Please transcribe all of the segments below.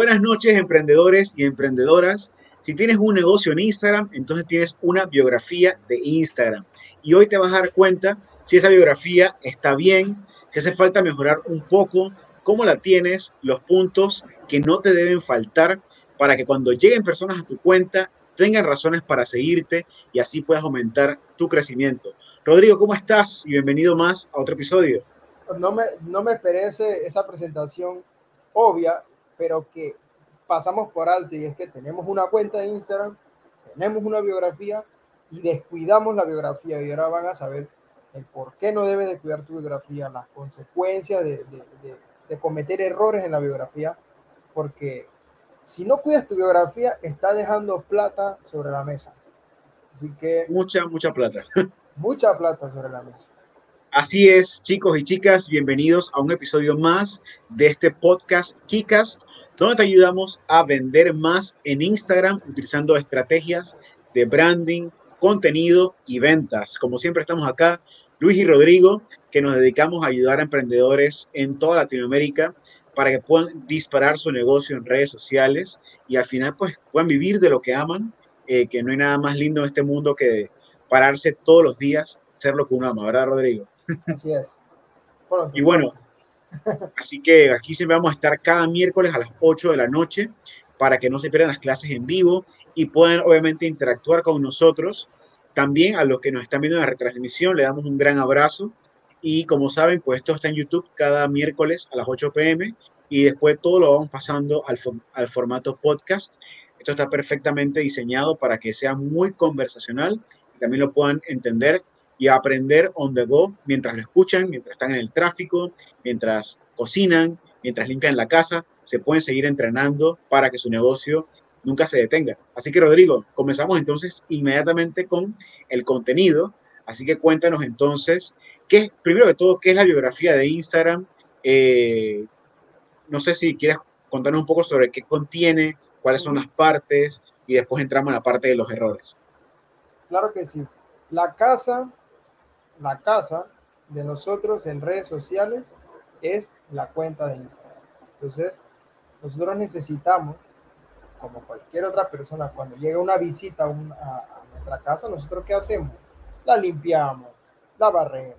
Buenas noches, emprendedores y emprendedoras. Si tienes un negocio en Instagram, entonces tienes una biografía de Instagram. Y hoy te vas a dar cuenta si esa biografía está bien, si hace falta mejorar un poco, cómo la tienes, los puntos que no te deben faltar para que cuando lleguen personas a tu cuenta tengan razones para seguirte y así puedas aumentar tu crecimiento. Rodrigo, ¿cómo estás? Y bienvenido más a otro episodio. No me, no me esa presentación obvia, pero que pasamos por alto y es que tenemos una cuenta de Instagram, tenemos una biografía y descuidamos la biografía y ahora van a saber el por qué no debes descuidar tu biografía, las consecuencias de, de, de, cometer errores en la biografía, porque si no cuidas tu biografía, está dejando plata sobre la mesa. Así que... Mucha, mucha plata. Mucha plata sobre la mesa. Así es, chicos y chicas, bienvenidos a un episodio más de este podcast Kikas, donde te ayudamos a vender más en Instagram utilizando estrategias de branding, contenido y ventas. Como siempre estamos acá, Luis y Rodrigo, que nos dedicamos a ayudar a emprendedores en toda Latinoamérica para que puedan disparar su negocio en redes sociales y al final pues puedan vivir de lo que aman, eh, que no hay nada más lindo en este mundo que pararse todos los días, ser lo que uno ama, ¿verdad Rodrigo? Así es. y bueno, así que aquí siempre vamos a estar cada miércoles a las 8 de la noche para que no se pierdan las clases en vivo y puedan obviamente interactuar con nosotros. También a los que nos están viendo en la retransmisión le damos un gran abrazo y como saben, pues esto está en YouTube cada miércoles a las 8 pm y después todo lo vamos pasando al, al formato podcast. Esto está perfectamente diseñado para que sea muy conversacional y también lo puedan entender y aprender on the go mientras lo escuchan, mientras están en el tráfico, mientras cocinan, mientras limpian la casa, se pueden seguir entrenando para que su negocio nunca se detenga. Así que Rodrigo, comenzamos entonces inmediatamente con el contenido. Así que cuéntanos entonces, ¿qué, primero de todo, qué es la biografía de Instagram? Eh, no sé si quieres contarnos un poco sobre qué contiene, cuáles son las partes y después entramos en la parte de los errores. Claro que sí. La casa la casa de nosotros en redes sociales es la cuenta de Instagram. Entonces, nosotros necesitamos, como cualquier otra persona, cuando llega una visita a, nuestra casa, nosotros qué hacemos? La limpiamos, la barremos,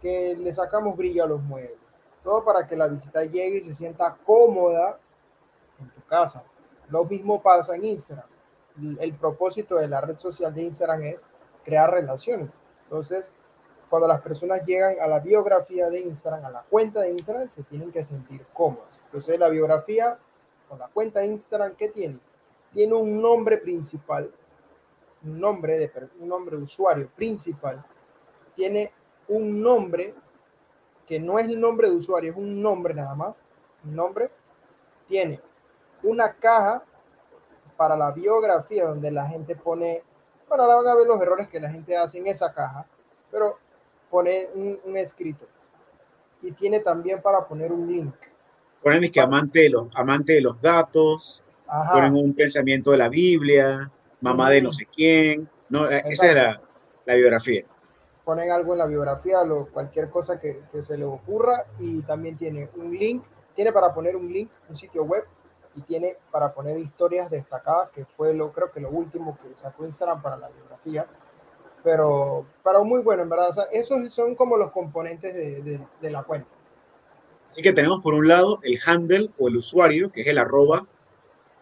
que le sacamos brillo a los muebles, todo para que la visita llegue y se sienta cómoda en tu casa. Lo mismo pasa en Instagram. El propósito de la red social de Instagram es crear relaciones. Entonces, cuando las personas llegan a la biografía de Instagram, a la cuenta de Instagram, se tienen que sentir cómodos. Entonces la biografía con la cuenta de Instagram, ¿qué tiene? Tiene un nombre principal, un nombre de un nombre de usuario principal, tiene un nombre que no es el nombre de usuario, es un nombre nada más, un nombre, tiene una caja para la biografía donde la gente pone, bueno, ahora van a ver los errores que la gente hace en esa caja, pero pone un, escrito. Y tiene también para poner un link. Ponen que amante de los, amante de los gatos, ponen un pensamiento de la Biblia, mamá de no sé quién. No, eh, esa era la biografía. Ponen algo en la biografía, lo, cualquier cosa que, que se le ocurra y también tiene un link, tiene para poner un link, un sitio web y tiene para poner historias destacadas, que fue lo creo que lo último que sacó Instagram para la biografía pero, pero muy bueno, en verdad. esos son como los componentes de, de, la cuenta. Así que tenemos por un lado el handle o el usuario, que es el arroba,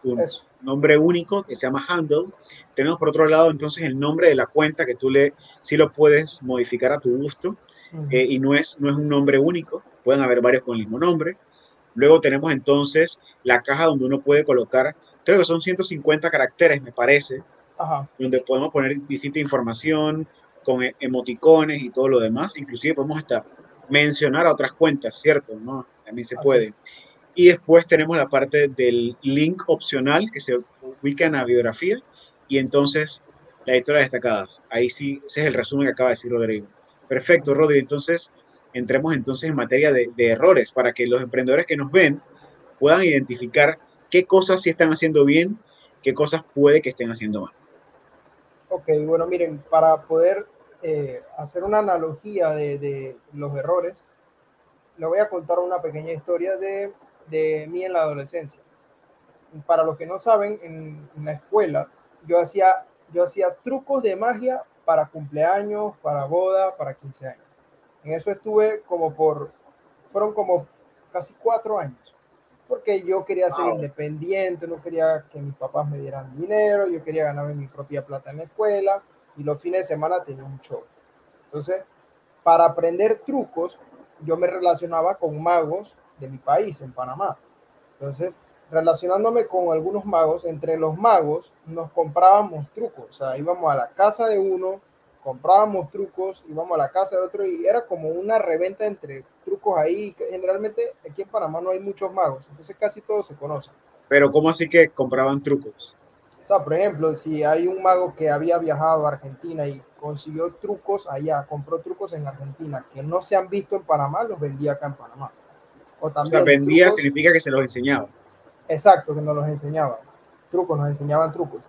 un nombre único que se llama handle. Tenemos por otro lado entonces el nombre de la cuenta que tú le, sí lo puedes modificar a tu gusto eh, y no es, no es un nombre único, pueden haber varios con el mismo nombre. Luego tenemos entonces la caja donde uno puede colocar, creo que son 150 caracteres, me parece, donde podemos poner distinta información con e, emoticones y todo lo demás. Inclusive podemos hasta mencionar a otras cuentas, ¿cierto? ¿No? También se puede. Y después tenemos la parte del link opcional que se ubica en la biografía y entonces las historias destacadas. Ahí sí, ese es el resumen que acaba de decir Rodrigo. Perfecto, Rodrigo. Entonces, entremos entonces en materia de, de errores para que los emprendedores que nos ven puedan identificar qué cosas sí están haciendo bien, qué cosas puede que estén haciendo mal. Ok, bueno, miren, para poder eh, hacer una analogía de, los errores, le voy a contar una pequeña historia de, de mí en la adolescencia. para los que no saben, en, en la escuela yo hacía, yo hacía trucos de magia para cumpleaños, para boda, para 15 años. En eso estuve como por, fueron como casi cuatro años, porque yo quería ser independiente, no quería que mis papás me dieran dinero, yo quería ganarme mi propia plata en la escuela y los fines de semana tenía un show. Entonces, para aprender trucos, yo me relacionaba con magos de mi país, en Panamá. Entonces, relacionándome con algunos magos, entre los magos nos comprábamos trucos, o sea, íbamos a la casa de uno, comprábamos trucos, íbamos a la casa de otro y era como una reventa entre trucos ahí. Generalmente aquí en Panamá no hay muchos magos, entonces casi todos se conocen. Pero ¿cómo así que compraban trucos? O sea, por ejemplo, si hay un mago que había viajado a Argentina y consiguió trucos allá, compró trucos en Argentina que no se han visto en Panamá, los vendía acá en Panamá. O, también o sea, vendía significa que se los enseñaba. Exacto, que nos los enseñaban. Trucos, nos enseñaban trucos.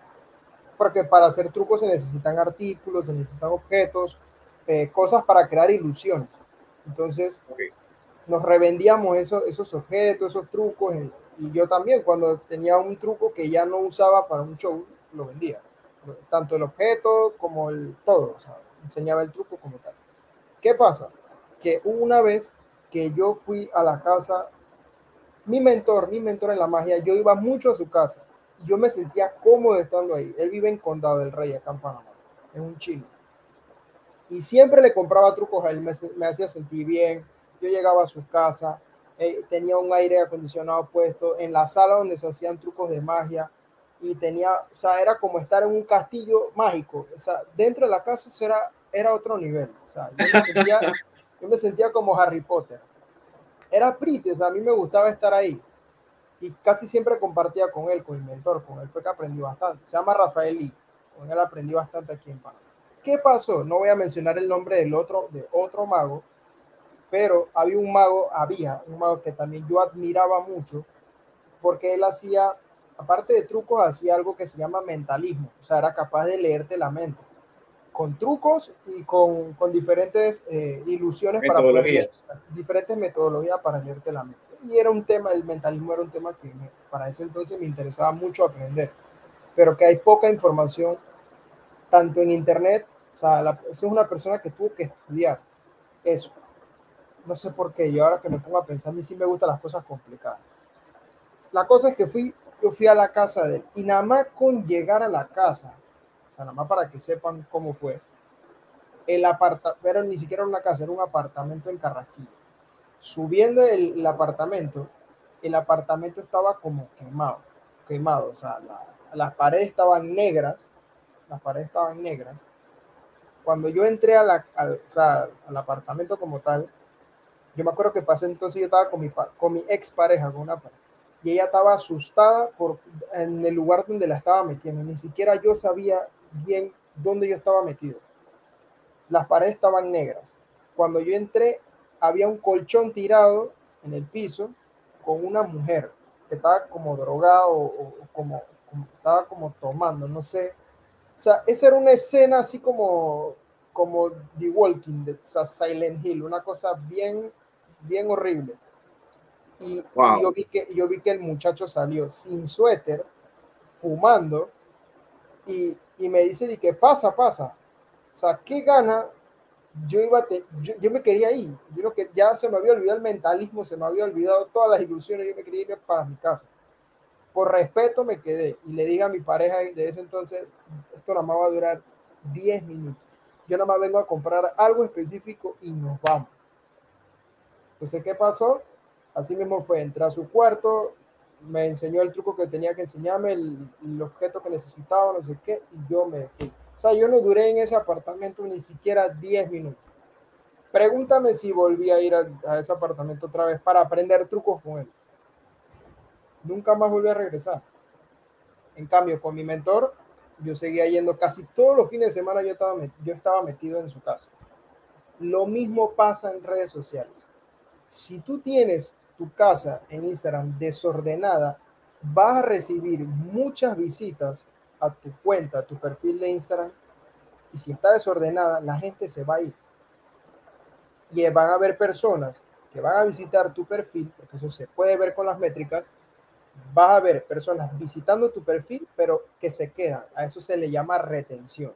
Porque para hacer trucos se necesitan artículos, se necesitan objetos, eh, cosas para crear ilusiones. Entonces, nos revendíamos eso, esos objetos, esos trucos. Y, y yo también, cuando tenía un truco que ya no usaba para un show, lo vendía. Tanto el objeto como el todo. O sea, enseñaba el truco como tal. ¿Qué pasa? Que una vez que yo fui a la casa mi mentor, mi mentor en la magia, yo iba mucho a su casa y yo me sentía cómodo estando ahí. Él vive en Condado del Rey, acá en Panamá, es un chino. Y siempre le compraba trucos a él, me, hacía sentir bien. Yo llegaba a su casa, eh, tenía un aire acondicionado puesto en la sala donde se hacían trucos de magia y tenía, o sea, era como estar en un castillo mágico. O sea, dentro de la casa era, era otro nivel. O sea, yo me sentía, yo me sentía como Harry Potter era pretty, o sea, a mí me gustaba estar ahí. Y casi siempre compartía con él, con el mentor, con él fue que aprendí bastante. Se llama Rafael Lee, con él aprendí bastante aquí en Panamá. ¿Qué pasó? No voy a mencionar el nombre del otro, de otro mago, pero había un mago, había un mago que también yo admiraba mucho, porque él hacía, aparte de trucos, hacía algo que se llama mentalismo, o sea, era capaz de leerte la mente con trucos y con, con diferentes eh, ilusiones para poder, diferentes metodologías para leerte la mente. Y era un tema, el mentalismo era un tema que para ese entonces me interesaba mucho aprender, pero que hay poca información tanto en internet, o sea, la, es una persona que tuvo que estudiar eso. No sé por qué, yo ahora que me pongo a pensar, a mí sí me gustan las cosas complicadas. La cosa es que fui, yo fui a la casa de él y nada más con llegar a la casa, o sea, nada más para que sepan cómo fue. El apartamento, pero ni siquiera una casa, era un apartamento en Carrasquillo. Subiendo el, el, apartamento, el apartamento estaba como quemado, quemado, o sea, la, las paredes estaban negras, las paredes estaban negras. Cuando yo entré a la, al, o sea, al apartamento como tal, yo me acuerdo que pasé entonces, yo estaba con mi, con mi ex pareja, con una pareja y ella estaba asustada por en el lugar donde la estaba metiendo. Ni siquiera yo sabía bien dónde yo estaba metido. Las paredes estaban negras. Cuando yo entré, había un colchón tirado en el piso con una mujer que estaba como drogada o, como, estaba como tomando, no sé. O sea, esa era una escena así como como The Walking Dead, o Silent Hill, una cosa bien, bien horrible. Y, y, yo, vi que, yo vi que el muchacho salió sin suéter, fumando, y, y me dice, ¿y qué pasa, pasa? O sea, ¿qué gana? Yo, iba te, yo, yo, me quería ir. Yo lo que ya se me había olvidado el mentalismo, se me había olvidado todas las ilusiones. Yo me quería ir para mi casa. Por respeto me quedé y le dije a mi pareja de ese entonces, esto nada más va a durar 10 minutos. Yo nada más vengo a comprar algo específico y nos vamos. Entonces, ¿qué pasó? Así mismo fue, entré a su cuarto, me enseñó el truco que tenía que enseñarme, el, objeto que necesitaba, no sé qué, y yo me fui. O sea, yo no duré en ese apartamento ni siquiera 10 minutos. Pregúntame si volví a ir a, a, ese apartamento otra vez para aprender trucos con él. Nunca más volví a regresar. En cambio, con mi mentor, yo seguía yendo casi todos los fines de semana, yo estaba, yo estaba metido en su casa. Lo mismo pasa en redes sociales. Si tú tienes tu casa en Instagram desordenada, vas a recibir muchas visitas a tu cuenta, a tu perfil de Instagram. Y si está desordenada, la gente se va a ir. Y van a haber personas que van a visitar tu perfil, porque eso se puede ver con las métricas, vas a ver personas visitando tu perfil, pero que se quedan. A eso se le llama retención.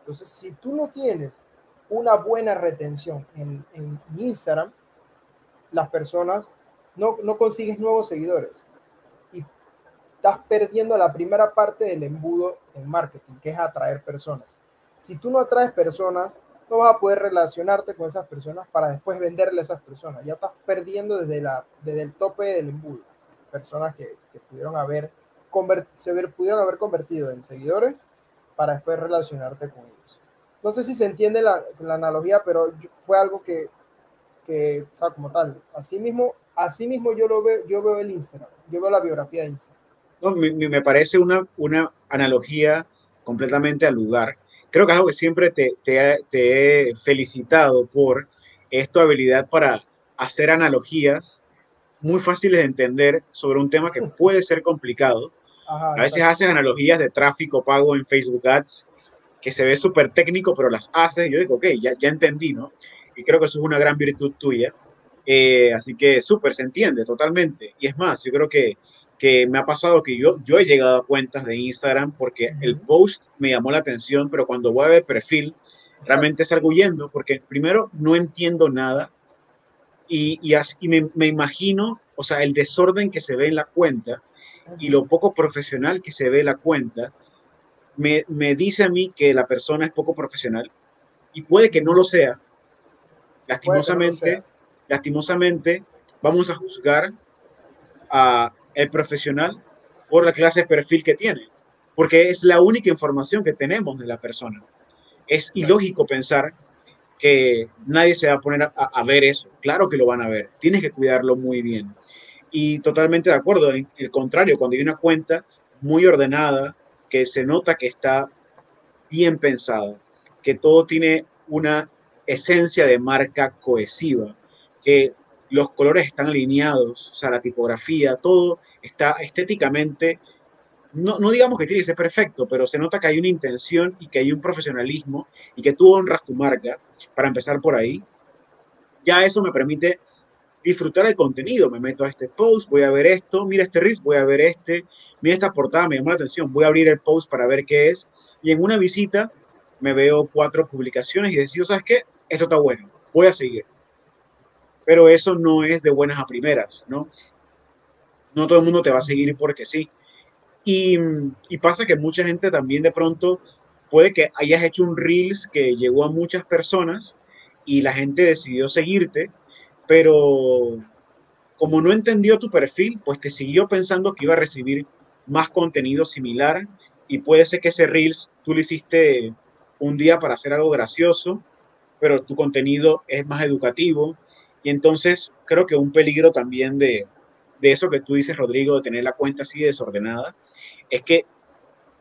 Entonces, si tú no tienes una buena retención en, Instagram, las personas no, no consigues nuevos seguidores y estás perdiendo la primera parte del embudo en marketing, que es atraer personas. Si tú no atraes personas, no vas a poder relacionarte con esas personas para después venderle a esas personas. Ya estás perdiendo desde, la, desde el tope del embudo. Personas que, pudieron haber se pudieron haber convertido en seguidores para después relacionarte con ellos. No sé si se entiende la, la analogía, pero fue algo que, que, o como tal, así mismo, así mismo yo lo veo, yo veo el Instagram, yo veo la biografía de Instagram. No, me, me parece una, una analogía completamente al lugar creo que es algo que siempre te, te, he felicitado por esta habilidad para hacer analogías muy fáciles de entender sobre un tema que puede ser complicado. a veces haces analogías de tráfico pago en Facebook Ads que se ve súper técnico, pero las haces y yo digo, ok, ya, ya entendí, ¿no? Y creo que eso es una gran virtud tuya. Eh, así que súper, se entiende totalmente. Y es más, yo creo que que me ha pasado que yo, yo he llegado a cuentas de Instagram porque el post me llamó la atención, pero cuando voy a ver perfil, realmente salgo huyendo porque primero no entiendo nada y, y, así, me, me, imagino, o sea, el desorden que se ve en la cuenta y lo poco profesional que se ve en la cuenta, me, me dice a mí que la persona es poco profesional y puede que no lo sea. Lastimosamente, no sea. lastimosamente, vamos a juzgar a, el profesional por la clase de perfil que tiene, porque es la única información que tenemos de la persona. Es ilógico pensar que nadie se va a poner a, ver eso. Claro que lo van a ver, tienes que cuidarlo muy bien. Y totalmente de acuerdo, el contrario, cuando hay una cuenta muy ordenada, que se nota que está bien pensada, que todo tiene una esencia de marca cohesiva, que los colores están alineados, o sea, la tipografía, todo está estéticamente, no, no digamos que tiene que ser perfecto, pero se nota que hay una intención y que hay un profesionalismo y que tú honras tu marca, para empezar por ahí. Ya eso me permite disfrutar el contenido. Me meto a este post, voy a ver esto, mira este riff, voy a ver este, mira esta portada, me llamó la atención, voy a abrir el post para ver qué es. Y en una visita me veo cuatro publicaciones y decido, ¿sabes qué? Esto está bueno, voy a seguir pero eso no es de buenas a primeras, ¿no? No todo el mundo te va a seguir porque sí. Y, pasa que mucha gente también de pronto puede que hayas hecho un Reels que llegó a muchas personas y la gente decidió seguirte, pero como no entendió tu perfil, pues te siguió pensando que iba a recibir más contenido similar y puede ser que ese Reels tú lo hiciste un día para hacer algo gracioso, pero tu contenido es más educativo, y entonces creo que un peligro también de, de eso que tú dices, Rodrigo, de tener la cuenta así desordenada, es que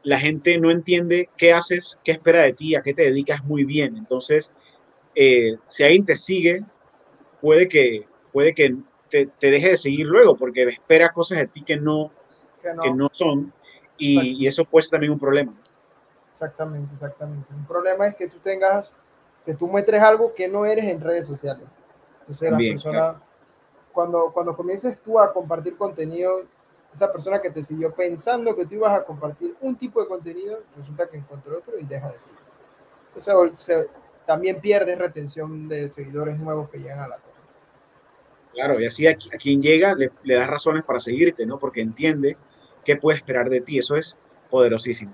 la gente no entiende qué haces, qué espera de ti, a qué te dedicas muy bien. Entonces, eh, si alguien te sigue, puede que, puede que te, te, deje de seguir luego porque espera cosas de ti que no, que no. Que no son y, y, eso puede ser también un problema. Exactamente, exactamente. Un problema es que tú tengas, que tú muestres algo que no eres en redes sociales. Entonces, También, la persona, claro. Cuando, cuando comiences tú a compartir contenido, esa persona que te siguió pensando que tú ibas a compartir un tipo de contenido, resulta que encontró otro y deja de seguir. Entonces, se, también pierdes retención de seguidores nuevos que llegan a la cuenta. Claro, y así a, a quien llega le, le, das razones para seguirte, ¿no? Porque entiende qué puede esperar de ti. Eso es poderosísimo.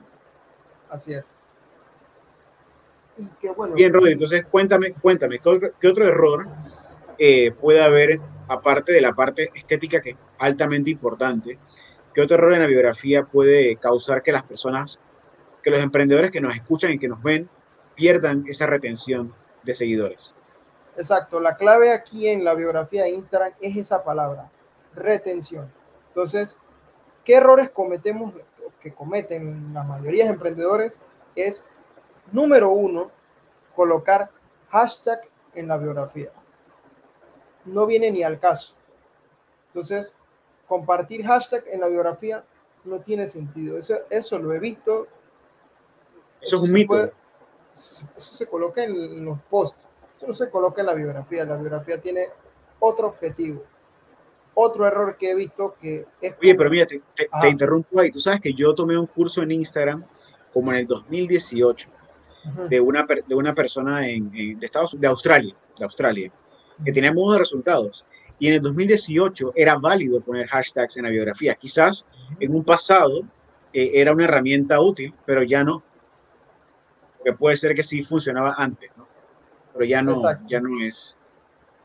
Así es. Y qué bueno. Bien, Rodri, entonces cuéntame, cuéntame, ¿qué otro, qué otro error eh, puede haber, aparte de la parte estética que es altamente importante, ¿qué otro error en la biografía puede causar que las personas, que los emprendedores que nos escuchan y que nos ven, pierdan esa retención de seguidores? Exacto, la clave aquí en la biografía de Instagram es esa palabra, retención. Entonces, ¿qué errores cometemos, que cometen la mayoría de emprendedores? Es, número uno, colocar hashtag en la biografía no viene ni al caso. Entonces, compartir hashtag en la biografía no tiene sentido. Eso, eso lo he visto. Eso, eso es un mito. Puede, eso, eso, se coloca en los posts. Eso no se coloca en la biografía. La biografía tiene otro objetivo. otro error que he visto que es... Oye, pero mira, te, te, interrumpo ahí. Tú sabes que yo tomé un curso en Instagram como en el 2018 de, una, de una persona en, de, Estados, de Australia, de Australia, que tenía buenos resultados. Y en el 2018 era válido poner hashtags en la biografía. Quizás en un pasado eh, era una herramienta útil, pero ya no. Porque puede ser que sí funcionaba antes, ¿no? Pero ya no, ya no es.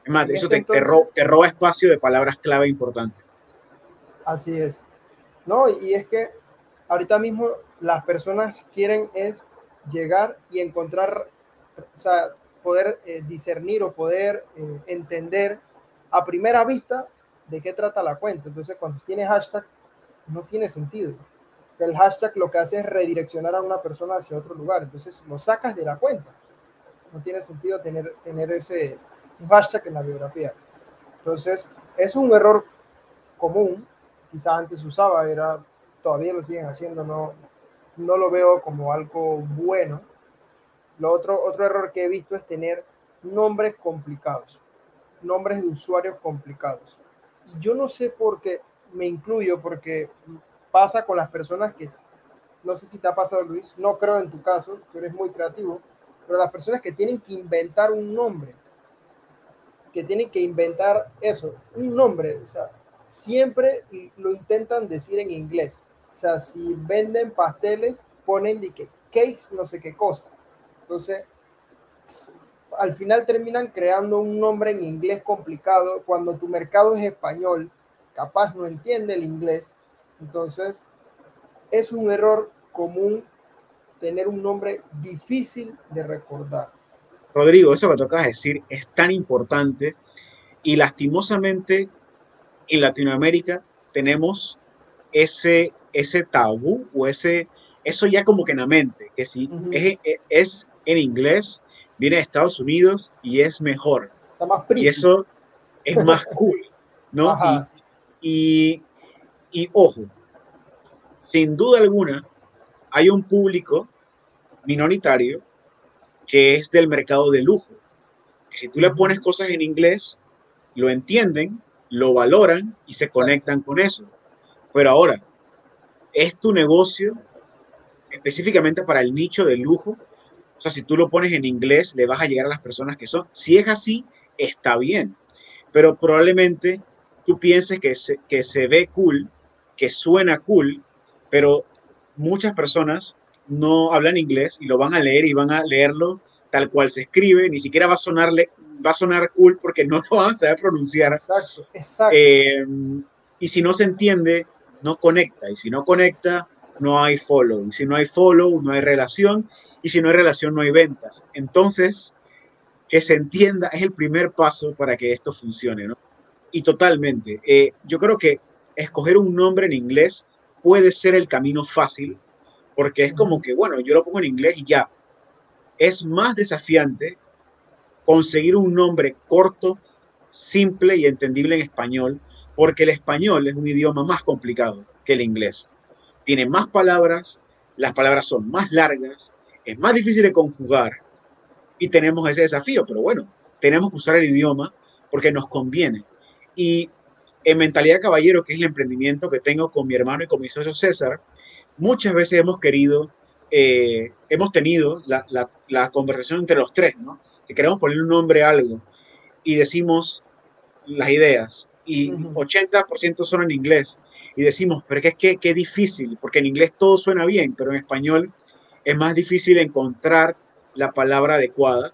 Es más, eso te, te, roba espacio de palabras clave importantes. Así es. No, y es que ahorita mismo las personas quieren es llegar y encontrar, o sea, poder eh, discernir o poder eh, entender a primera vista de qué trata la cuenta. Entonces, cuando tiene hashtag, no tiene sentido. El hashtag lo que hace es redireccionar a una persona hacia otro lugar. Entonces, lo sacas de la cuenta. No tiene sentido tener, tener ese, hashtag en la biografía. Entonces, es un error común, quizás antes usaba, era, todavía lo siguen haciendo, no, no lo veo como algo bueno. Lo otro, otro error que he visto es tener nombres complicados, nombres de usuarios complicados. Y yo no sé por qué me incluyo, porque pasa con las personas que, no sé si te ha pasado Luis, no creo en tu caso, tú eres muy creativo, pero las personas que tienen que inventar un nombre, que tienen que inventar eso, un nombre, o sea, siempre lo intentan decir en inglés. O sea, si venden pasteles, ponen de que cakes, no sé qué cosa. Entonces, al final terminan creando un nombre en inglés complicado cuando tu mercado es español, capaz no entiende el inglés. Entonces, es un error común tener un nombre difícil de recordar. Rodrigo, eso que tocas decir es tan importante y lastimosamente en Latinoamérica tenemos ese, ese tabú o ese, eso ya como que en la mente, que si es, es, en inglés, viene de Estados Unidos y es mejor. Está más y eso es más cool, ¿no? Y, y, y ojo, sin duda alguna, hay un público minoritario que es del mercado de lujo. Si tú le pones cosas en inglés, lo entienden, lo valoran y se conectan con eso. Pero ahora, ¿es tu negocio específicamente para el nicho de lujo? O sea, si tú lo pones en inglés, le vas a llegar a las personas que son. Si es así, está bien. Pero probablemente tú pienses que se, que se ve cool, que suena cool, pero muchas personas no hablan inglés y lo van a leer y van a leerlo tal cual se escribe, ni siquiera va a sonarle, va a sonar cool porque no lo van a saber pronunciar. Exacto, exacto. Eh, y si no se entiende, no conecta. Y si no conecta, no hay follow. Y si no hay follow, no hay relación. Y si no hay relación, no hay ventas. Entonces, que se entienda es el primer paso para que esto funcione, ¿no? Y totalmente. Eh, yo creo que escoger un nombre en inglés puede ser el camino fácil, porque es como que, bueno, yo lo pongo en inglés y ya. Es más desafiante conseguir un nombre corto, simple y entendible en español, porque el español es un idioma más complicado que el inglés. Tiene más palabras, las palabras son más largas, es más difícil de conjugar y tenemos ese desafío, pero bueno, tenemos que usar el idioma porque nos conviene. Y en Mentalidad Caballero, que es el emprendimiento que tengo con mi hermano y con mi socio César, muchas veces hemos querido, eh, hemos tenido la, la, conversación entre los tres, ¿no? Que queremos poner un nombre a algo y decimos las ideas y 80% son en inglés y decimos, pero es que qué difícil, porque en inglés todo suena bien, pero en español es más difícil encontrar la palabra adecuada.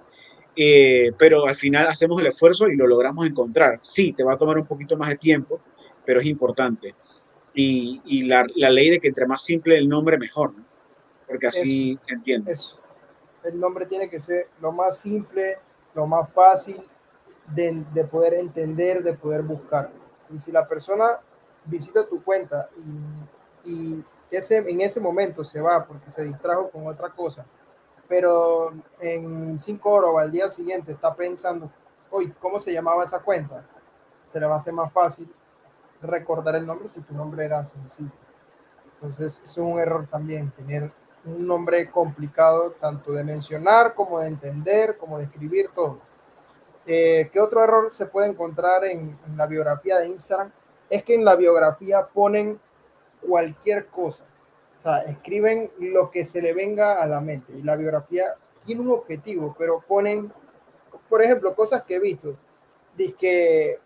Eh, pero al final hacemos el esfuerzo y lo logramos encontrar. Sí, te va a tomar un poquito más de tiempo, pero es importante. Y, y la, la, ley de que entre más simple el nombre, mejor, ¿no? porque así se entiende. Eso. El nombre tiene que ser lo más simple, lo más fácil de, de poder entender, de poder buscar. Y si la persona visita tu cuenta y, y ese, en ese momento se va porque se distrajo con otra cosa, pero en cinco horas o al día siguiente está pensando, hoy, ¿cómo se llamaba esa cuenta? Se le va a hacer más fácil recordar el nombre si tu nombre era sencillo. Entonces, es un error también tener un nombre complicado, tanto de mencionar como de entender, como de escribir todo. Eh, ¿Qué otro error se puede encontrar en, en, la biografía de Instagram? es que en la biografía ponen cualquier cosa. O sea, escriben lo que se le venga a la mente. Y la biografía tiene un objetivo, pero ponen, por ejemplo, cosas que he visto. Dice que,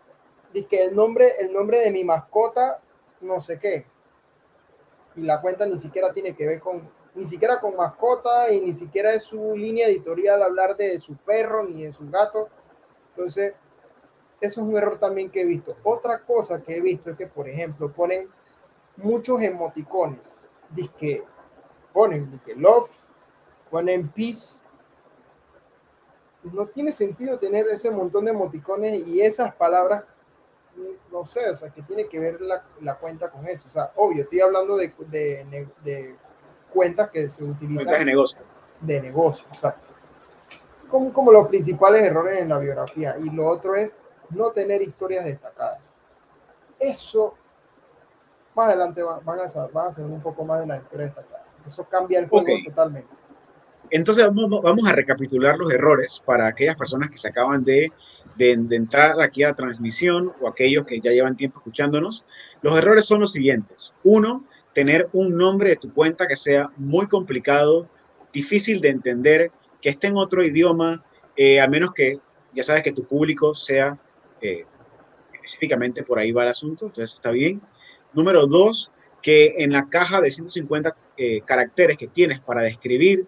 dice que el, nombre, el nombre de mi mascota, no sé qué. Y la cuenta ni siquiera tiene que ver con, ni siquiera con mascota y ni siquiera es su línea editorial hablar de su perro ni de su gato. Entonces, eso es un error también que he visto. Otra cosa que he visto es que, por ejemplo, ponen muchos emoticones. Dice que ponen dice love, ponen peace. No tiene sentido tener ese montón de emoticones y esas palabras, no sé, o sea, que tiene que ver la, la cuenta con eso. O sea, obvio, estoy hablando de, de, de cuentas que se utilizan. de negocio. De negocio, exacto. Es como, como los principales errores en la biografía. Y lo otro es no tener historias destacadas. Eso, más adelante van a, saber, van a saber un poco más de las historias destacadas. Eso cambia el juego totalmente. Entonces vamos, vamos, a recapitular los errores para aquellas personas que se acaban de, de, de, entrar aquí a la transmisión o aquellos que ya llevan tiempo escuchándonos. Los errores son los siguientes. Uno, tener un nombre de tu cuenta que sea muy complicado, difícil de entender, que esté en otro idioma, eh, a menos que ya sabes que tu público sea eh, específicamente por ahí va el asunto, entonces está bien. Número dos, que en la caja de 150 eh, caracteres que tienes para describir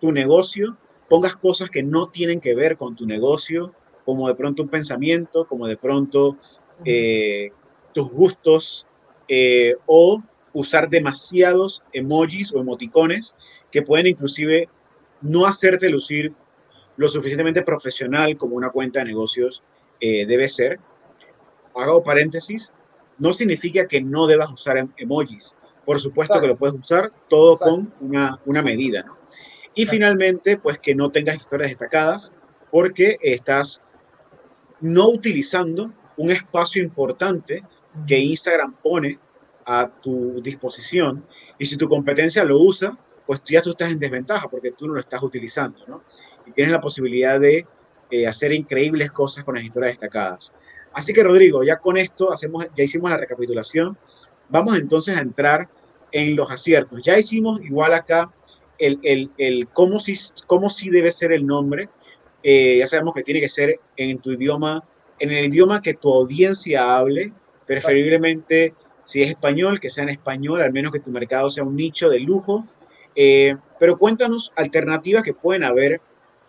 tu negocio, pongas cosas que no tienen que ver con tu negocio, como de pronto un pensamiento, como de pronto tus gustos o usar demasiados emojis o emoticones que pueden inclusive no hacerte lucir lo suficientemente profesional como una cuenta de negocios eh, debe ser. Hago paréntesis, no significa que no debas usar em, emojis. Por supuesto que lo puedes usar todo con una, una medida. ¿no? Y finalmente, pues que no tengas historias destacadas porque estás no utilizando un espacio importante que Instagram pone a tu disposición y si tu competencia lo usa, pues ya tú estás en desventaja porque tú no lo estás utilizando, ¿no? Y tienes la posibilidad de eh, hacer increíbles cosas con las historias destacadas. Así que Rodrigo, ya con esto hacemos, ya hicimos la recapitulación. Vamos entonces a entrar en los aciertos. Ya hicimos igual acá el, el, el cómo, si, cómo si debe ser el nombre. Eh, ya sabemos que tiene que ser en tu idioma, en el idioma que tu audiencia hable, preferiblemente si es español, que sea en español, al menos que tu mercado sea un nicho de lujo. Eh, pero cuéntanos alternativas que pueden haber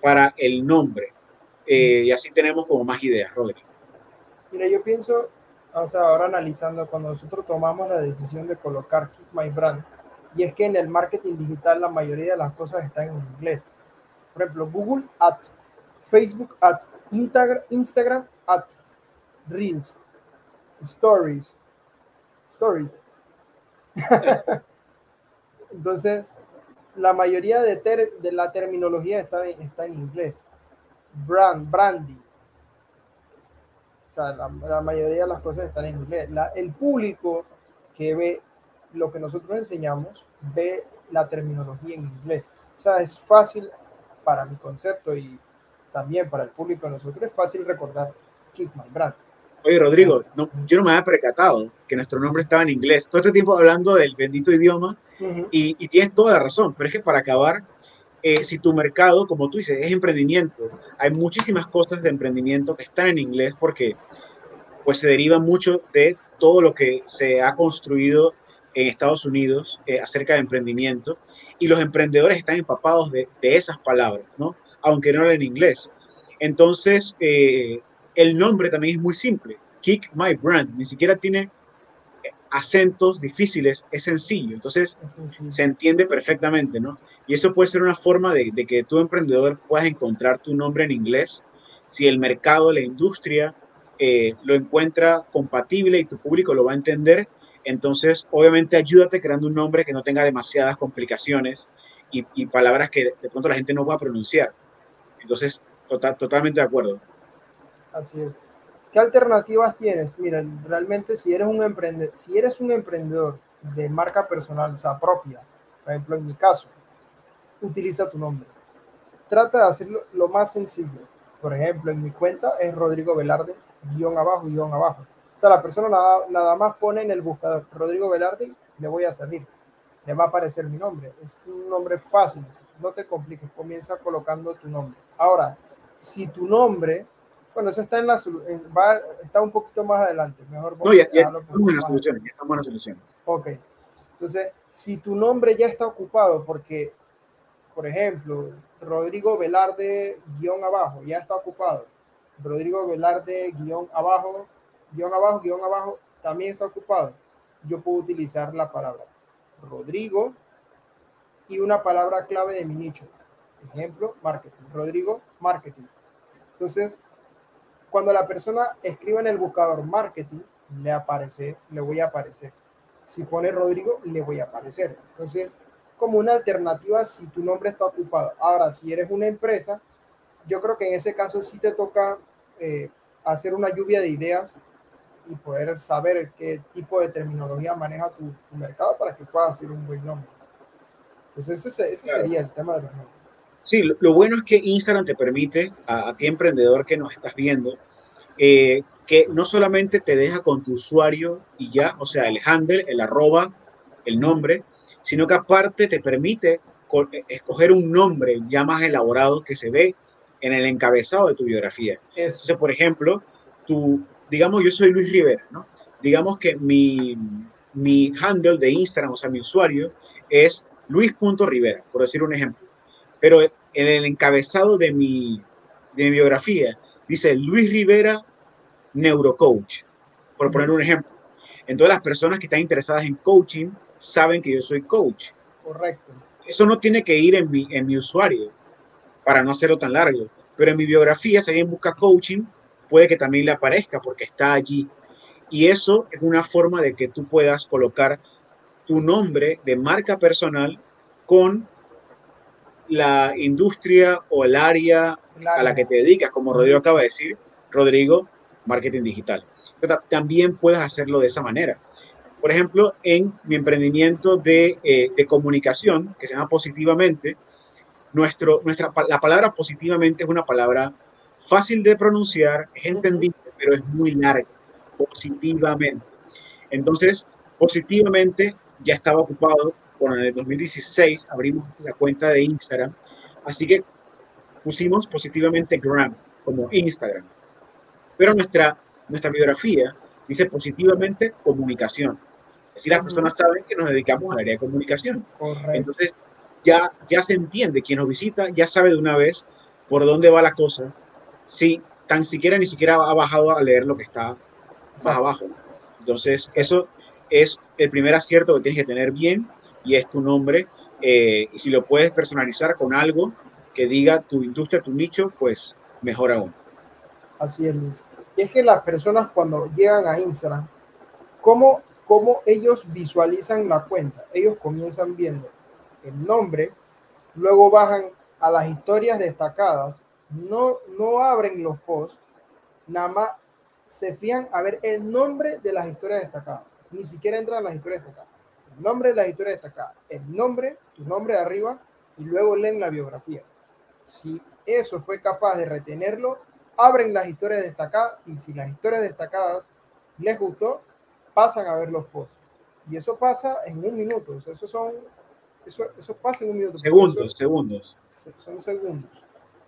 para el nombre. Eh, y así tenemos como más ideas, Rodri. Mira, yo pienso, o sea, ahora analizando, cuando nosotros tomamos la decisión de colocar Keep My Brand, y es que en el marketing digital la mayoría de las cosas están en inglés. Por ejemplo, Google Ads, Facebook Ads, Instagram Ads, Reels, Stories, Stories. Entonces, la mayoría de, la terminología está en, está en inglés. Brand, brandy. O sea, la, la, mayoría de las cosas están en inglés. La, el público que ve lo que nosotros enseñamos ve la terminología en inglés. O sea, es fácil para mi concepto y también para el público de nosotros, es fácil recordar Keep My Brand. Oye, Rodrigo, no, yo no me había percatado que nuestro nombre estaba en inglés. Todo este tiempo hablando del bendito idioma uh -huh. y, y, tienes toda la razón, pero es que para acabar, eh, si tu mercado, como tú dices, es emprendimiento, hay muchísimas cosas de emprendimiento que están en inglés porque pues se deriva mucho de todo lo que se ha construido en Estados Unidos eh, acerca de emprendimiento y los emprendedores están empapados de, de esas palabras, ¿no? Aunque no hablen inglés. Entonces, eh, el nombre también es muy simple, Kick My Brand, ni siquiera tiene acentos difíciles, es sencillo, entonces es sencillo. se entiende perfectamente, ¿no? Y eso puede ser una forma de, de, que tu emprendedor puedas encontrar tu nombre en inglés, si el mercado, la industria eh, lo encuentra compatible y tu público lo va a entender, entonces obviamente ayúdate creando un nombre que no tenga demasiadas complicaciones y, y palabras que de pronto la gente no va a pronunciar. Entonces, total, totalmente de acuerdo. Así es. ¿Qué alternativas tienes? Mira, realmente si eres un emprendedor, si eres un emprendedor de marca personal, o sea, propia, por ejemplo, en mi caso, utiliza tu nombre. Trata de hacerlo lo más sencillo. Por ejemplo, en mi cuenta es Rodrigo Velarde, guion abajo, guion abajo. O sea, la persona nada, nada más pone en el buscador Rodrigo Velarde, le voy a salir. Le va a aparecer mi nombre. Es un nombre fácil. No te compliques. Comienza colocando tu nombre. Ahora, si tu nombre, bueno, eso está en la va, está un poquito más adelante. Mejor no, ya, ya estamos en la solución. Ya estamos en la solución. Ok. Entonces, si tu nombre ya está ocupado, porque, por ejemplo, Rodrigo Velarde guion abajo, ya está ocupado. Rodrigo Velarde guion abajo, guion abajo, guion abajo, también está ocupado. Yo puedo utilizar la palabra Rodrigo y una palabra clave de mi nicho. Ejemplo, marketing. Rodrigo, marketing. Entonces, cuando la persona escriba en el buscador marketing, le aparece, le voy a aparecer. Si pone Rodrigo, le voy a aparecer. Entonces, como una alternativa si tu nombre está ocupado. Ahora, si eres una empresa, yo creo que en ese caso sí te toca eh, hacer una lluvia de ideas y poder saber qué tipo de terminología maneja tu, mercado para que puedas hacer un buen nombre. Entonces, ese, ese sería el tema de los nombres. Sí, lo, bueno es que Instagram te permite a, ti, emprendedor que nos estás viendo, eh, que no solamente te deja con tu usuario y ya, o sea, el handle, el arroba, el nombre, sino que aparte te permite eh, escoger un nombre ya más elaborado que se ve en el encabezado de tu biografía. Eso. Entonces, por ejemplo, tú, digamos, yo soy Luis Rivera, ¿no? Digamos que mi, mi handle de Instagram, o sea, mi usuario, es luis.rivera, por decir un ejemplo. Pero en el encabezado de mi, de mi biografía dice Luis Rivera, neurocoach, por poner un ejemplo. Entonces las personas que están interesadas en coaching saben que yo soy coach. Correcto. Eso no tiene que ir en mi, en mi usuario para no hacerlo tan largo. Pero en mi biografía, si alguien busca coaching, puede que también le aparezca porque está allí. Y eso es una forma de que tú puedas colocar tu nombre de marca personal con la industria o el área a la que te dedicas, como Rodrigo acaba de decir, Rodrigo, marketing digital. También puedes hacerlo de esa manera. Por ejemplo, en mi emprendimiento de, eh, de comunicación, que se llama Positivamente, nuestro, nuestra, la palabra positivamente es una palabra fácil de pronunciar, es entendible, pero es muy larga. Positivamente. Entonces, positivamente ya estaba ocupado bueno, en el 2016 abrimos la cuenta de Instagram, así que pusimos positivamente Gram como Instagram. Pero nuestra, nuestra biografía dice positivamente comunicación. Es decir, las personas saben que nos dedicamos al área de comunicación. Entonces, ya, ya se entiende, quien nos visita ya sabe de una vez por dónde va la cosa, si tan siquiera ni siquiera ha bajado a leer lo que está más abajo. Entonces, eso es el primer acierto que tienes que tener bien y es tu nombre. Eh, y si lo puedes personalizar con algo que diga tu industria, tu nicho, pues mejor aún. Así es, Luis. Y es que las personas cuando llegan a Instagram, ¿cómo, ¿cómo ellos visualizan la cuenta? Ellos comienzan viendo el nombre, luego bajan a las historias destacadas, no, no abren los posts, nada más se fían a ver el nombre de las historias destacadas, ni siquiera entran a las historias destacadas el nombre de la historia destacada, el nombre, tu nombre de arriba, y luego leen la biografía. Si eso fue capaz de retenerlo, abren las historias destacadas y si las historias destacadas les gustó, pasan a ver los posts. Y eso pasa en un minuto. eso son, eso, eso pasa en un minuto. Segundos, segundos. Son segundos.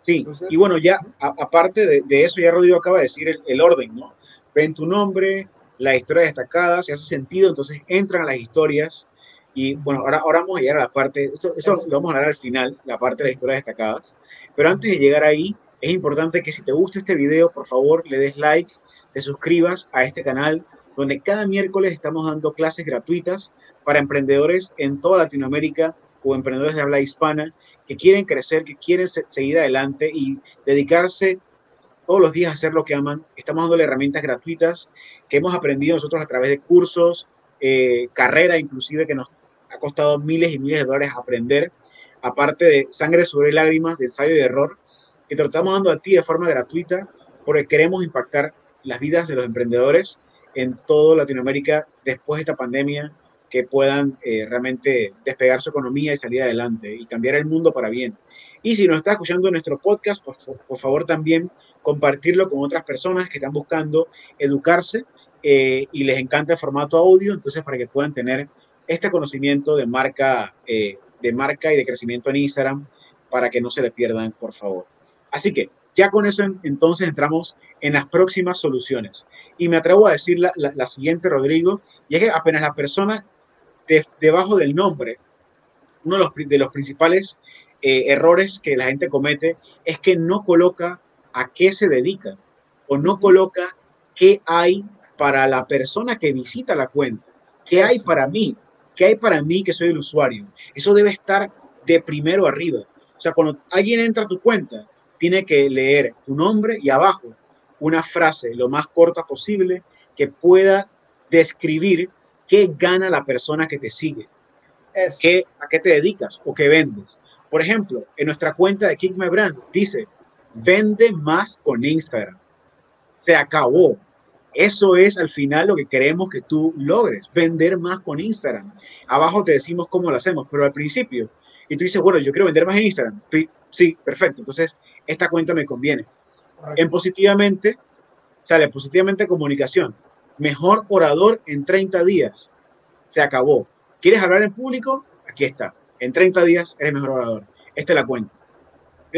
Sí, y bueno, ya aparte de, de, eso, ya Rodrigo acaba de decir el, el orden, ¿no? Ven tu nombre, la historia destacada, si hace sentido, entonces entran a las historias y bueno, ahora, ahora vamos a llegar a la parte, esto, lo vamos a hablar al final, la parte de las historias destacadas, pero antes de llegar ahí, es importante que si te gusta este video, por favor, le des like, te suscribas a este canal, donde cada miércoles estamos dando clases gratuitas para emprendedores en toda Latinoamérica o emprendedores de habla hispana que quieren crecer, que quieren seguir adelante y dedicarse todos los días hacer lo que aman. Estamos dando herramientas gratuitas que hemos aprendido nosotros a través de cursos, eh, carrera inclusive que nos ha costado miles y miles de dólares aprender, aparte de sangre sobre lágrimas, de ensayo y error, que te lo estamos dando a ti de forma gratuita porque queremos impactar las vidas de los emprendedores en toda Latinoamérica después de esta pandemia, que puedan eh, realmente despegar su economía y salir adelante y cambiar el mundo para bien. Y si nos está escuchando nuestro podcast, por, por favor también compartirlo con otras personas que están buscando educarse eh, y les encanta el formato audio, entonces para que puedan tener este conocimiento de marca, eh, de marca y de crecimiento en Instagram para que no se le pierdan, por favor. Así que ya con eso entonces entramos en las próximas soluciones. Y me atrevo a decir la, siguiente, Rodrigo, y es que apenas la persona debajo del nombre, uno de los, de los principales eh, errores que la gente comete es que no coloca a qué se dedica o no coloca qué hay para la persona que visita la cuenta, qué hay para mí, qué hay para mí que soy el usuario. Eso debe estar de primero arriba. O sea, cuando alguien entra a tu cuenta, tiene que leer tu nombre y abajo una frase lo más corta posible que pueda describir qué gana la persona que te sigue, qué, a qué te dedicas o qué vendes. Por ejemplo, en nuestra cuenta de Kick My Brand dice, vende más con Instagram. Se acabó. Eso es al final lo que queremos que tú logres, vender más con Instagram. Abajo te decimos cómo lo hacemos, pero al principio, y tú dices, bueno, yo quiero vender más en Instagram. Sí, perfecto. Entonces, esta cuenta me conviene. En positivamente, sale positivamente comunicación. Mejor orador en 30 días. Se acabó. ¿Quieres hablar en público? Aquí está. En 30 días eres mejor orador. Esta es la cuenta.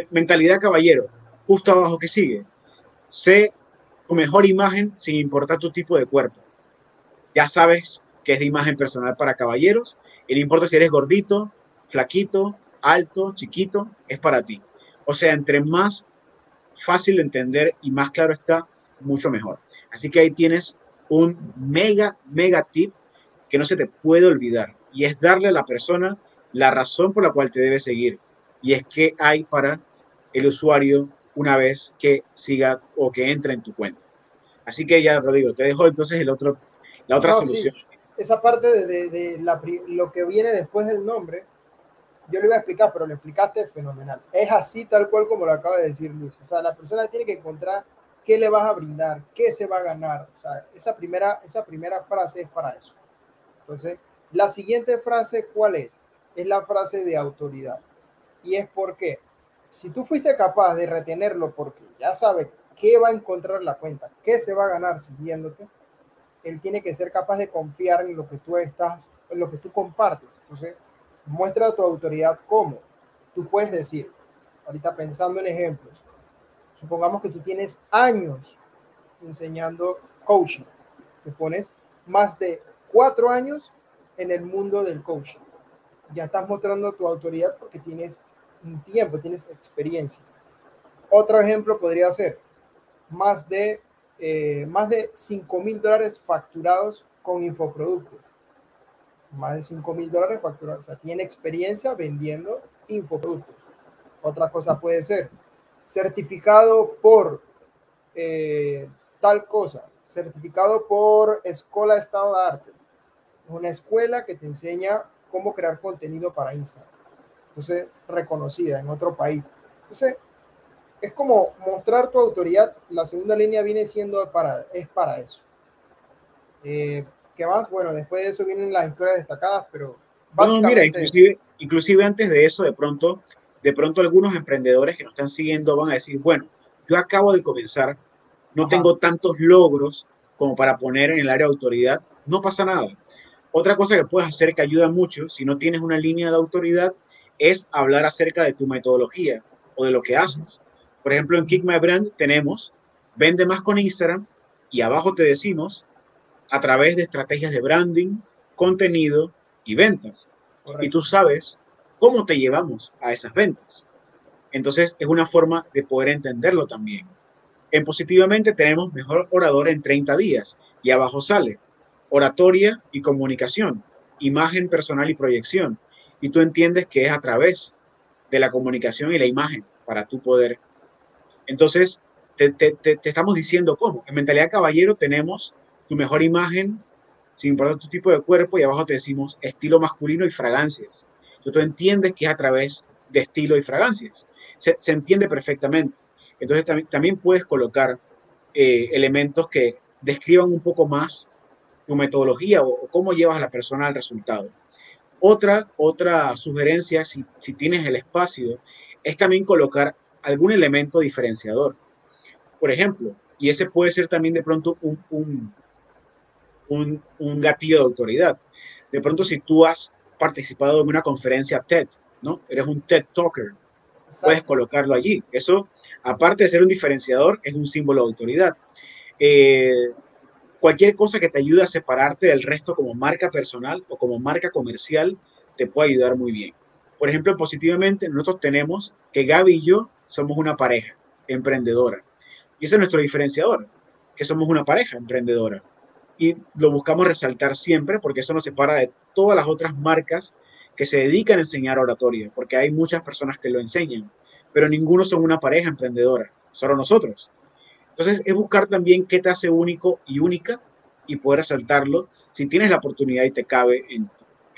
Mentalidad caballero. Justo abajo que sigue. Sé tu mejor imagen sin importar tu tipo de cuerpo. Ya sabes que es de imagen personal para caballeros y no importa si eres gordito, flaquito, alto, chiquito, es para ti. O sea, entre más fácil de entender y más claro está, mucho mejor. Así que ahí tienes un mega, mega tip que no se te puede olvidar y es darle a la persona la razón por la cual te debe seguir y es que hay para el usuario una vez que siga o que entre en tu cuenta. Así que ya, Rodrigo, te dejo entonces el otro, la otra solución. Esa parte de, de, lo que viene después del nombre, yo le iba a explicar, pero lo explicaste fenomenal. Es así tal cual como lo acaba de decir Luis. O sea, la persona tiene que encontrar qué le vas a brindar, qué se va a ganar. O sea, esa primera, esa primera frase es para eso. Entonces, la siguiente frase, ¿cuál es? Es la frase de autoridad. Y es porque si tú fuiste capaz de retenerlo porque ya sabe qué va a encontrar la cuenta, qué se va a ganar siguiéndote, él tiene que ser capaz de confiar en lo que tú estás, en lo que tú compartes. Entonces, muestra tu autoridad cómo. Tú puedes decir, ahorita pensando en ejemplos, supongamos que tú tienes años enseñando coaching, te pones más de cuatro años en el mundo del coaching. Ya estás mostrando tu autoridad porque tienes un tiempo, tienes experiencia. Otro ejemplo podría ser más de, eh, más de 5 mil dólares facturados con infoproductos más de 5 mil dólares facturados. O sea, tiene experiencia vendiendo infoproductos. Otra cosa puede ser certificado por eh, tal cosa, certificado por Escuela Estado de Arte. Una escuela que te enseña cómo crear contenido para Instagram. Entonces, reconocida en otro país. Entonces, es como mostrar tu autoridad. La segunda línea viene siendo para, es para eso. Eh, ¿Qué más? Bueno, después de eso vienen las historias destacadas, pero básicamente... No, mira, inclusive, inclusive antes de eso, de pronto, de pronto algunos emprendedores que nos están siguiendo van a decir, bueno, yo acabo de comenzar, no tengo tantos logros como para poner en el área de autoridad, no pasa nada. Otra cosa que puedes hacer que ayuda mucho, si no tienes una línea de autoridad, es hablar acerca de tu metodología o de lo que haces. Por ejemplo, en Kick My Brand tenemos vende más con Instagram y abajo te decimos a través de estrategias de branding, contenido y ventas. Y tú sabes cómo te llevamos a esas ventas. Entonces es una forma de poder entenderlo también. En positivamente tenemos mejor orador en 30 días y abajo sale oratoria y comunicación, imagen personal y proyección. Y tú entiendes que es a través de la comunicación y la imagen para tu poder. Entonces, te, estamos diciendo cómo. En Mentalidad Caballero tenemos tu mejor imagen, sin importar tu tipo de cuerpo, y abajo te decimos estilo masculino y fragancias. Entonces, tú entiendes que es a través de estilo y fragancias. Se, entiende perfectamente. Entonces también, puedes colocar eh, elementos que describan un poco más tu metodología o, cómo llevas a la persona al resultado. Otra, otra sugerencia, si, si tienes el espacio, es también colocar algún elemento diferenciador. Por ejemplo, y ese puede ser también de pronto un, un, un gatillo de autoridad. De pronto, si tú has participado en una conferencia TED, ¿no? Eres un TED Talker, puedes colocarlo allí. Eso, aparte de ser un diferenciador, es un símbolo de autoridad. Eh, cualquier cosa que te ayude a separarte del resto como marca personal o como marca comercial te puede ayudar muy bien. Por ejemplo, positivamente, nosotros tenemos que Gaby y yo somos una pareja emprendedora. Y ese es nuestro diferenciador, que somos una pareja emprendedora. Y lo buscamos resaltar siempre porque eso nos separa de todas las otras marcas que se dedican a enseñar oratoria, porque hay muchas personas que lo enseñan, pero ninguno son una pareja emprendedora, solo nosotros. Entonces, es buscar también qué te hace único y única y poder resaltarlo si tienes la oportunidad y te cabe en,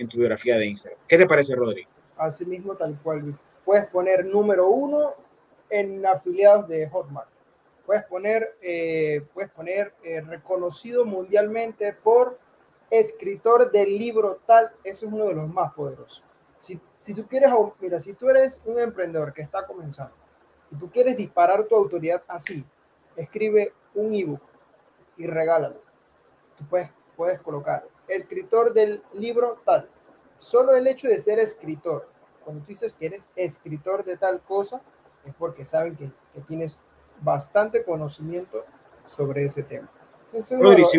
tu biografía de Instagram. ¿Qué te parece, Rodrigo? Así mismo, tal cual, Luis. Puedes poner número uno en afiliados de Hotmart. Puedes poner, eh, puedes poner eh, reconocido mundialmente por escritor del libro tal. Ese es uno de los más poderosos. Si, si tú quieres, mira, si tú eres un emprendedor que está comenzando y tú quieres disparar tu autoridad así, escribe un ebook y regálalo. Tú puedes, puedes colocar escritor del libro tal. Solo el hecho de ser escritor, cuando tú dices que eres escritor de tal cosa, es porque saben que, que tienes bastante conocimiento sobre ese tema. Rodri, si,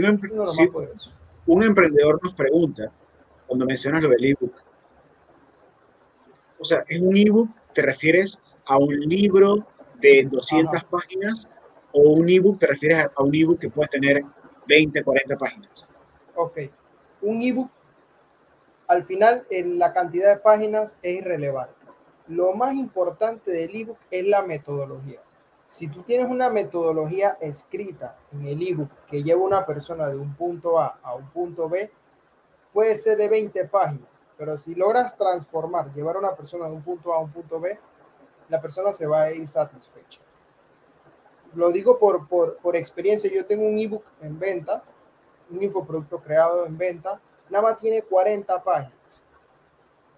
un, emprendedor nos pregunta, cuando mencionas lo del ebook, o sea, ¿es un ebook? ¿Te refieres a un libro de 200 páginas o un ebook te refieres a un ebook que puede tener 20, 40 páginas. Ok, un ebook al final en la cantidad de páginas es irrelevante. Lo más importante del ebook es la metodología. Si tú tienes una metodología escrita en el ebook que lleva una persona de un punto A a un punto B, puede ser de 20 páginas, pero si logras transformar, llevar a una persona de un punto A a un punto B, la persona se va a ir satisfecha lo digo por, por, por experiencia, yo tengo un ebook en venta, un infoproducto creado en venta, nada más tiene 40 páginas.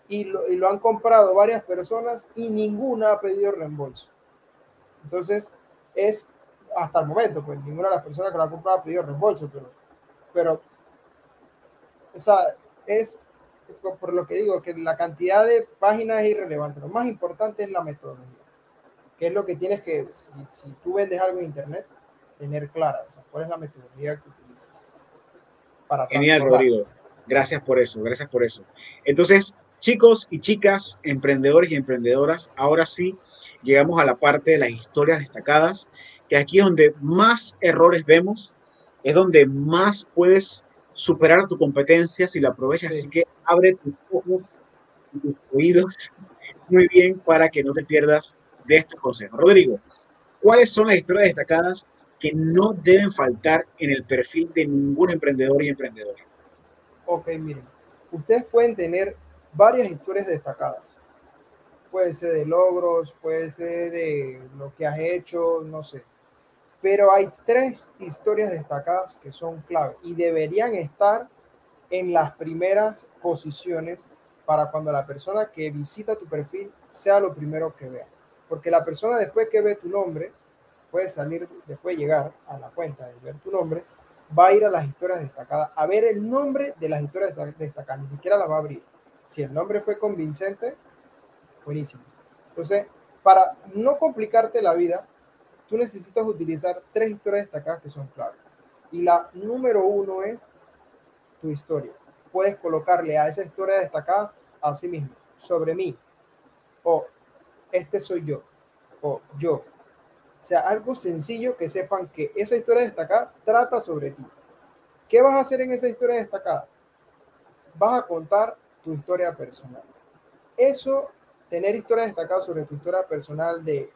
Y lo, y lo, han comprado varias personas y ninguna ha pedido reembolso. Entonces, es hasta el momento, pues ninguna de las personas que lo han comprado ha pedido reembolso, pero, pero esa es por lo que digo, que la cantidad de páginas es irrelevante. Lo más importante es la metodología qué es lo que tienes que, si, tú vendes algo en Internet, tener clara, o sea, cuál es la metodología que utilizas. Para Genial, Rodrigo. Gracias por eso, gracias por eso. Entonces, chicos y chicas, emprendedores y emprendedoras, ahora sí llegamos a la parte de las historias destacadas, que aquí es donde más errores vemos, es donde más puedes superar tu competencia si la aprovechas. Así que abre tus ojos y tus oídos muy bien para que no te pierdas de estos consejos. Rodrigo, ¿cuáles son las historias destacadas que no deben faltar en el perfil de ningún emprendedor y emprendedora? Ok, miren, ustedes pueden tener varias historias destacadas. Puede ser de logros, puede ser de lo que has hecho, no sé. Pero hay tres historias destacadas que son clave y deberían estar en las primeras posiciones para cuando la persona que visita tu perfil sea lo primero que vea. Porque la persona después que ve tu nombre, puede salir, después de llegar a la cuenta de ver tu nombre, va a ir a las historias destacadas, a ver el nombre de las historias destacadas, ni siquiera las va a abrir. Si el nombre fue convincente, buenísimo. Entonces, para no complicarte la vida, tú necesitas utilizar tres historias destacadas que son claves. Y la número uno es tu historia. Puedes colocarle a esa historia destacada a sí mismo, sobre mí, o este soy yo o yo. O sea, algo sencillo que sepan que esa historia destacada trata sobre ti. ¿Qué vas a hacer en esa historia destacada? Vas a contar tu historia personal. Eso, tener historia destacada sobre tu historia personal de,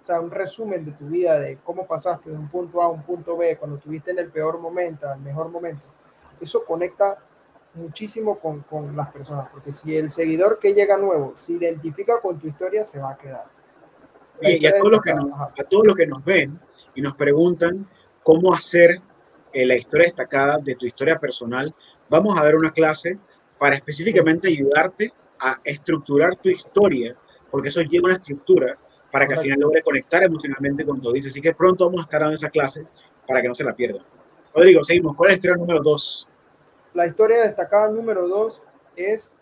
o sea, un resumen de tu vida, de cómo pasaste de un punto A a un punto B, cuando estuviste en el peor momento al mejor momento, eso conecta muchísimo con, con, las personas, porque si el seguidor que llega nuevo se identifica con tu historia, se va a quedar. Y, a, todos los que nos, a todos los que nos ven y nos preguntan cómo hacer eh, la historia destacada de tu historia personal, vamos a ver una clase para específicamente ayudarte a estructurar tu historia, porque eso lleva una estructura para que al final logre conectar emocionalmente con todo. Así que pronto vamos a estar dando esa clase para que no se la pierdan. Rodrigo, seguimos. ¿Cuál es la historia número dos? La historia destacada número dos es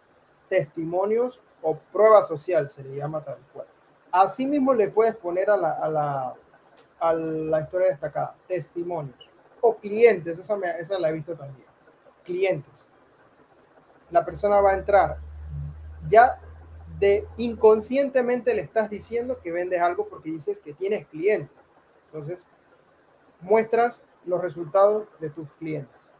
testimonios o prueba social, se le llama tal cual. Asimismo le puedes poner a la, a la, a la historia destacada testimonios o clientes, esa, esa la he visto también. Clientes. La persona va a entrar ya de inconscientemente le estás diciendo que vendes algo porque dices que tienes clientes. Entonces, muestras los resultados de tus clientes.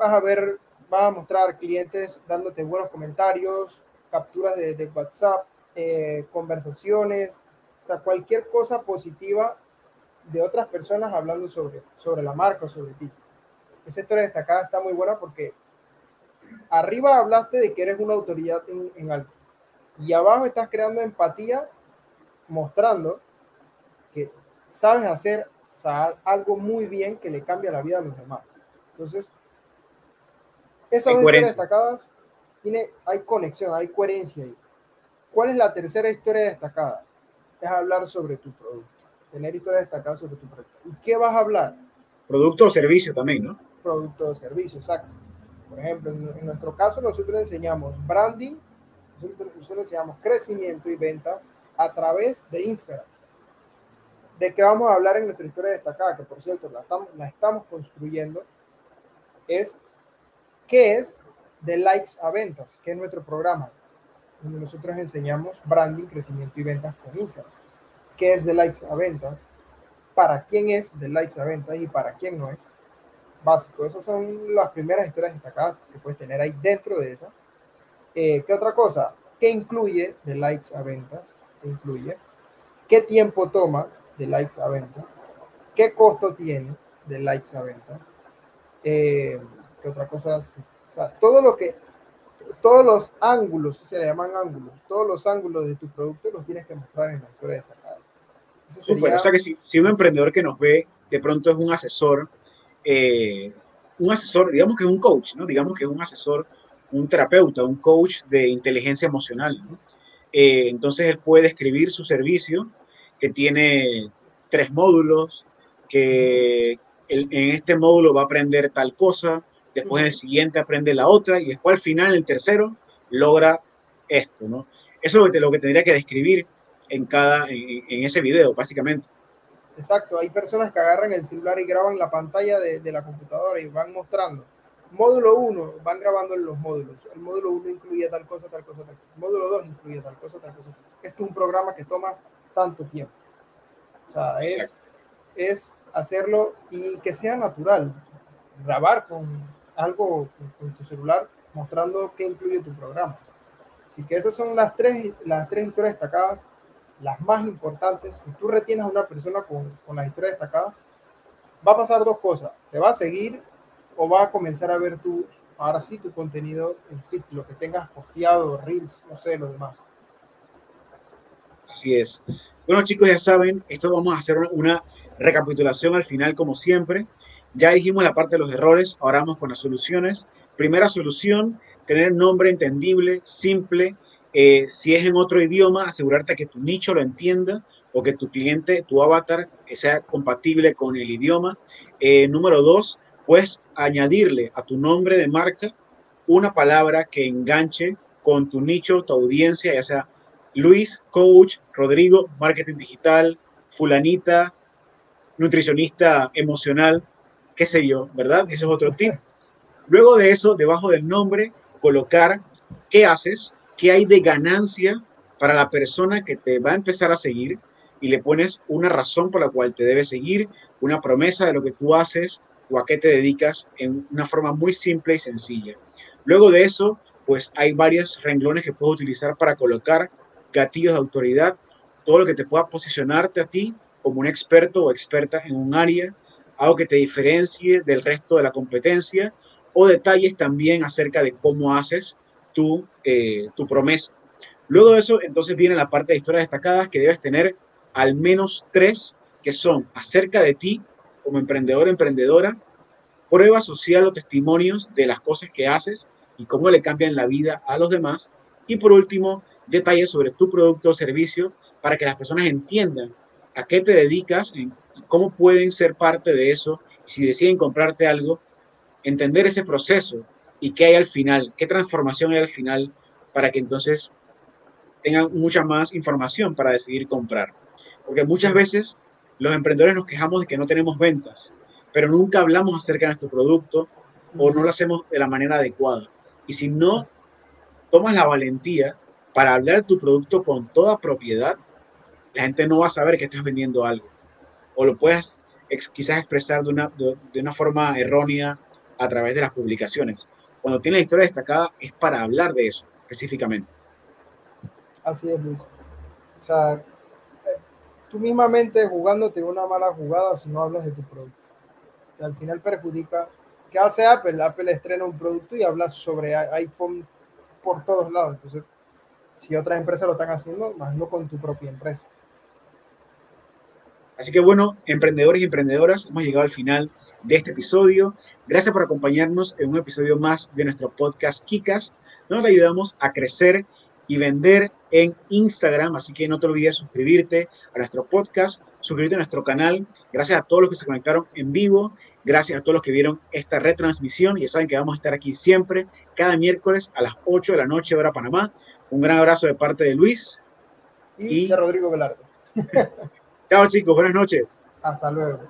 Vas a ver, vas a mostrar clientes dándote buenos comentarios, capturas de, WhatsApp, eh, conversaciones, o sea, cualquier cosa positiva de otras personas hablando sobre, sobre la marca o sobre ti. Esa historia destacada está muy buena porque arriba hablaste de que eres una autoridad en, en algo y abajo estás creando empatía mostrando que sabes hacer algo muy bien que le cambia la vida a los demás. Entonces, esas dos historias destacadas, tiene, hay conexión, hay coherencia ahí. ¿Cuál es la tercera historia destacada? Es hablar sobre tu producto, tener historias destacadas sobre tu producto. ¿Y qué vas a hablar? Producto o servicio también, ¿no? Producto o servicio, exacto. Por ejemplo, en, nuestro caso nosotros enseñamos branding, nosotros, nosotros enseñamos crecimiento y ventas a través de Instagram de qué vamos a hablar en nuestra historia destacada, que por cierto la estamos, la estamos construyendo, es qué es de likes a ventas, que es nuestro programa, donde nosotros enseñamos branding, crecimiento y ventas con Instagram. ¿Qué es de likes a ventas? ¿Para quién es de likes a ventas y para quién no es? Básico, esas son las primeras historias destacadas que puedes tener ahí dentro de esa. Eh, ¿Qué otra cosa? ¿Qué incluye de likes a ventas? ¿Qué incluye? ¿Qué tiempo toma? de likes a ventas, qué costo tiene de likes a ventas, eh, qué otra cosa, o sea, todo lo que, todos los ángulos, se le llaman ángulos, todos los ángulos de tu producto los tienes que mostrar en la historia destacada. Sería... o sea que si, si, un emprendedor que nos ve de pronto es un asesor, eh, un asesor, digamos que es un coach, ¿no? Digamos que es un asesor, un terapeuta, un coach de inteligencia emocional, ¿no? Eh, entonces él puede escribir su servicio que tiene tres módulos, que en este módulo va a aprender tal cosa, después en el siguiente aprende la otra y después al final, en el tercero, logra esto, ¿no? Eso es lo que tendría que describir en cada, en, ese video, básicamente. Exacto, hay personas que agarran el celular y graban la pantalla de, de la computadora y van mostrando. Módulo 1, van grabando los módulos. El módulo 1 incluye tal cosa, tal cosa, tal cosa. Módulo 2 incluye tal cosa, tal cosa. Esto es un programa que toma tanto tiempo. O sea, es, es hacerlo y que sea natural. Grabar con algo con, tu celular mostrando qué incluye tu programa. Así que esas son las tres, las tres historias destacadas, las más importantes. Si tú retienes a una persona con, con las historias destacadas, va a pasar dos cosas. Te va a seguir o va a comenzar a ver tu, ahora sí, tu contenido, el fit, lo que tengas posteado, reels, no sé, lo demás. Así es. Bueno, chicos, ya saben, esto vamos a hacer una recapitulación al final, como siempre. Ya dijimos la parte de los errores, ahora vamos con las soluciones. Primera solución, tener nombre entendible, simple. Eh, si es en otro idioma, asegurarte que tu nicho lo entienda o que tu cliente, tu avatar, sea compatible con el idioma. Eh, número dos, pues añadirle a tu nombre de marca una palabra que enganche con tu nicho, tu audiencia, ya sea Luis, coach, Rodrigo, marketing digital, fulanita, nutricionista emocional, qué sé yo, ¿verdad? Ese es otro tip. Luego de eso, debajo del nombre, colocar qué haces, qué hay de ganancia para la persona que te va a empezar a seguir y le pones una razón por la cual te debe seguir, una promesa de lo que tú haces o a qué te dedicas en una forma muy simple y sencilla. Luego de eso, pues hay varios renglones que puedes utilizar para colocar gatillos de autoridad, todo lo que te pueda posicionarte a ti como un experto o experta en un área, algo que te diferencie del resto de la competencia o detalles también acerca de cómo haces tu, eh, tu promesa. Luego de eso, entonces viene la parte de historias destacadas que debes tener al menos tres que son acerca de ti como emprendedor emprendedora, prueba social o testimonios de las cosas que haces y cómo le cambian la vida a los demás. Y por último, detalles sobre tu producto o servicio para que las personas entiendan a qué te dedicas cómo pueden ser parte de eso, si deciden comprarte algo, entender ese proceso y qué hay al final, qué transformación hay al final para que entonces tengan mucha más información para decidir comprar. Porque muchas veces los emprendedores nos quejamos de que no tenemos ventas, pero nunca hablamos acerca de nuestro producto o no lo hacemos de la manera adecuada. Y si no tomas la valentía para hablar de tu producto con toda propiedad, la gente no va a saber que estás vendiendo algo. O lo puedes quizás expresar de una, de, una forma errónea a través de las publicaciones. Cuando tienes la historia destacada es para hablar de eso específicamente. Así es, Luis. O sea, eh, tú mismamente jugándote una mala jugada si no hablas de tu producto. al final perjudica. ¿Qué hace Apple? Apple estrena un producto y habla sobre iPhone por todos lados. Entonces, si otras empresas lo están haciendo, más no con tu propia empresa. Así que bueno, emprendedores y emprendedoras, hemos llegado al final de este episodio. Gracias por acompañarnos en un episodio más de nuestro podcast Kikas. Nos ayudamos a crecer y vender en Instagram, así que no te olvides suscribirte a nuestro podcast, suscribirte a nuestro canal. Gracias a todos los que se conectaron en vivo, gracias a todos los que vieron esta retransmisión. Ya saben que vamos a estar aquí siempre, cada miércoles a las 8 de la noche, hora Panamá. Un gran abrazo de parte de Luis y, y de Rodrigo Velarde. Chao chicos, buenas noches. Hasta luego.